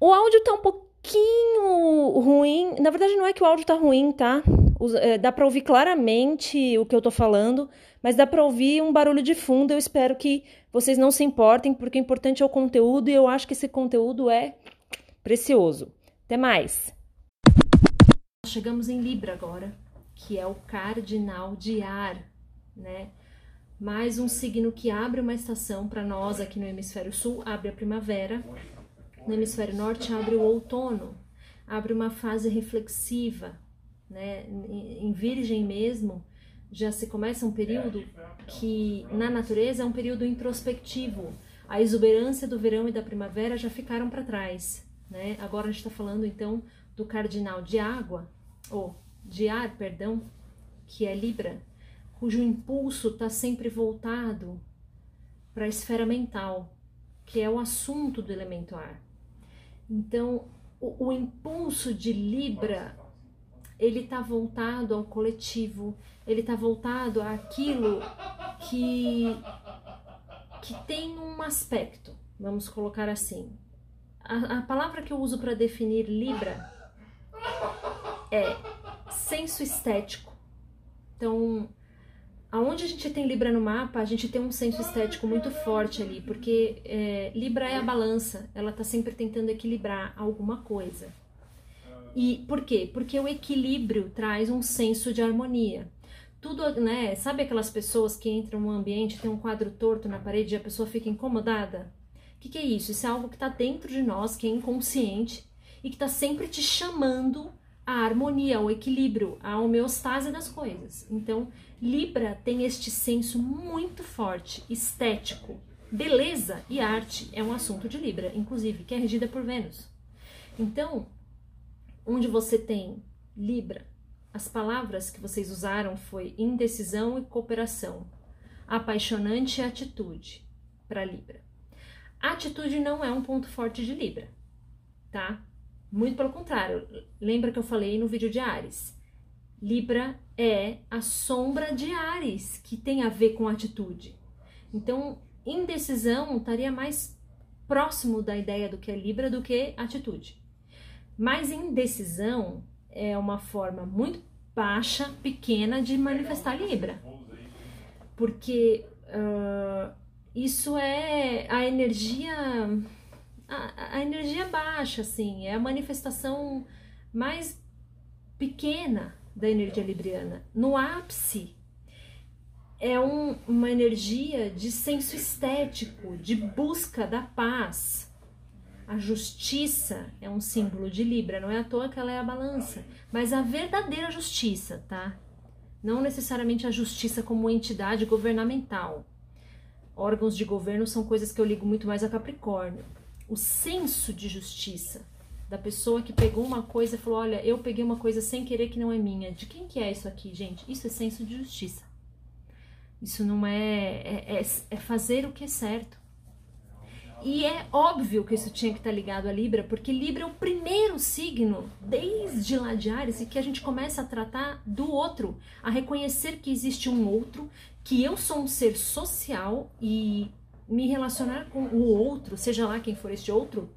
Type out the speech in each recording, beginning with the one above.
O áudio tá um pouquinho ruim. Na verdade, não é que o áudio tá ruim, tá? É, dá para ouvir claramente o que eu tô falando, mas dá para ouvir um barulho de fundo. Eu espero que vocês não se importem, porque o importante é o conteúdo e eu acho que esse conteúdo é precioso. Até mais! Chegamos em Libra agora, que é o cardinal de ar, né? Mais um signo que abre uma estação para nós aqui no hemisfério sul, abre a primavera no hemisfério norte abre o outono, abre uma fase reflexiva, né? Em Virgem mesmo, já se começa um período que na natureza é um período introspectivo. A exuberância do verão e da primavera já ficaram para trás, né? Agora a gente está falando então do cardinal de água, ou de ar, perdão, que é Libra, cujo impulso está sempre voltado para a esfera mental, que é o assunto do elemento ar. Então, o, o impulso de Libra, ele está voltado ao coletivo, ele está voltado àquilo que, que tem um aspecto, vamos colocar assim. A, a palavra que eu uso para definir Libra é senso estético. Então, Aonde a gente tem Libra no mapa, a gente tem um senso estético muito forte ali, porque é, Libra é a balança, ela tá sempre tentando equilibrar alguma coisa. E por quê? Porque o equilíbrio traz um senso de harmonia. Tudo, né? Sabe aquelas pessoas que entram no ambiente, tem um quadro torto na parede e a pessoa fica incomodada? O que, que é isso? Isso é algo que está dentro de nós, que é inconsciente e que está sempre te chamando a harmonia, o equilíbrio, a homeostase das coisas. Então, Libra tem este senso muito forte, estético. Beleza e arte é um assunto de Libra, inclusive, que é regida por Vênus. Então, onde você tem Libra, as palavras que vocês usaram foi indecisão e cooperação, apaixonante e atitude para Libra. atitude não é um ponto forte de Libra, tá? Muito pelo contrário. Lembra que eu falei no vídeo de Ares? Libra é a sombra de Ares, que tem a ver com atitude. Então, indecisão estaria mais próximo da ideia do que é Libra do que atitude. Mas indecisão é uma forma muito baixa, pequena de manifestar Libra. Porque uh, isso é a energia a, a energia baixa, assim, é a manifestação mais pequena da energia libriana. No ápice, é um, uma energia de senso estético, de busca da paz. A justiça é um símbolo de Libra, não é à toa que ela é a balança, mas a verdadeira justiça, tá? Não necessariamente a justiça como entidade governamental. Órgãos de governo são coisas que eu ligo muito mais a Capricórnio o senso de justiça da pessoa que pegou uma coisa e falou: Olha, eu peguei uma coisa sem querer que não é minha. De quem que é isso aqui, gente? Isso é senso de justiça. Isso não é. É, é, é fazer o que é certo. E é óbvio que isso tinha que estar ligado a Libra, porque Libra é o primeiro signo, desde lá de Ares, e que a gente começa a tratar do outro, a reconhecer que existe um outro, que eu sou um ser social e me relacionar com o outro, seja lá quem for este outro,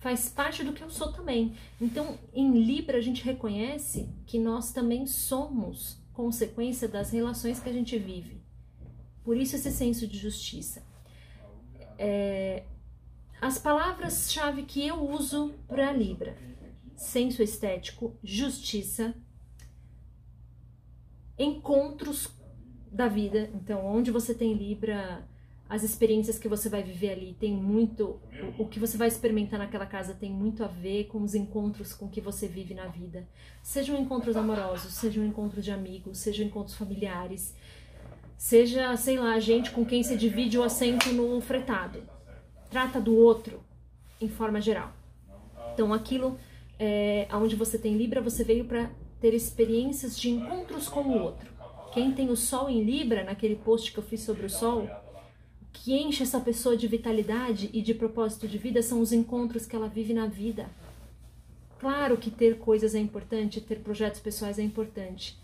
faz parte do que eu sou também. Então, em Libra, a gente reconhece que nós também somos consequência das relações que a gente vive. Por isso, esse senso de justiça. É, as palavras-chave que eu uso para Libra: senso estético, justiça, encontros da vida. Então, onde você tem Libra, as experiências que você vai viver ali tem muito. O, o que você vai experimentar naquela casa tem muito a ver com os encontros com que você vive na vida. Sejam encontros amorosos, sejam encontros de amigos, sejam encontros familiares, seja, sei lá, gente com quem você divide o assento no fretado. Trata do outro em forma geral. Então, aquilo é, onde você tem Libra, você veio para ter experiências de encontros com o outro. Quem tem o Sol em Libra, naquele post que eu fiz sobre o Sol, que enche essa pessoa de vitalidade e de propósito de vida são os encontros que ela vive na vida. Claro que ter coisas é importante, ter projetos pessoais é importante,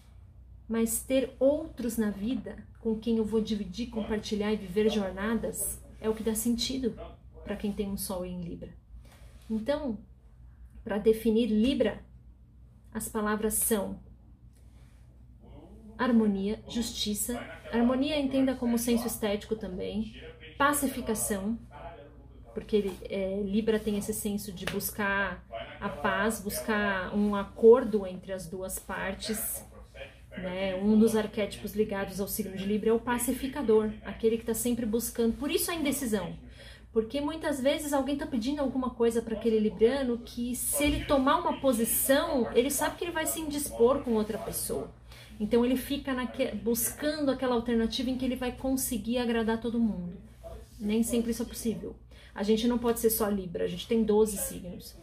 mas ter outros na vida com quem eu vou dividir, compartilhar e viver jornadas é o que dá sentido para quem tem um Sol em Libra. Então, para definir Libra, as palavras são harmonia, justiça. Harmonia entenda como senso estético também. Pacificação, porque ele, é, Libra tem esse senso de buscar a paz, buscar um acordo entre as duas partes. Né? Um dos arquétipos ligados ao signo de Libra é o pacificador, aquele que está sempre buscando. Por isso a indecisão. Porque muitas vezes alguém está pedindo alguma coisa para aquele libriano que, se ele tomar uma posição, ele sabe que ele vai se indispor com outra pessoa. Então ele fica naque, buscando aquela alternativa em que ele vai conseguir agradar todo mundo. Nem sempre isso é possível. A gente não pode ser só Libra, a gente tem 12 signos.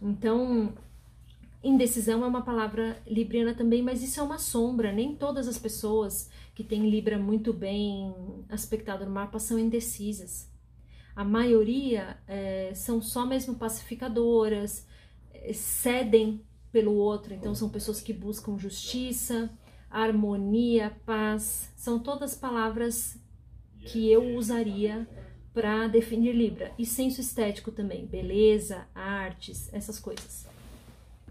Então, indecisão é uma palavra libriana também, mas isso é uma sombra. Nem todas as pessoas que têm Libra muito bem aspectado no mapa são indecisas. A maioria é, são só mesmo pacificadoras, é, cedem pelo outro, então são pessoas que buscam justiça, harmonia, paz, são todas palavras que eu usaria para definir Libra. E senso estético também, beleza, artes, essas coisas.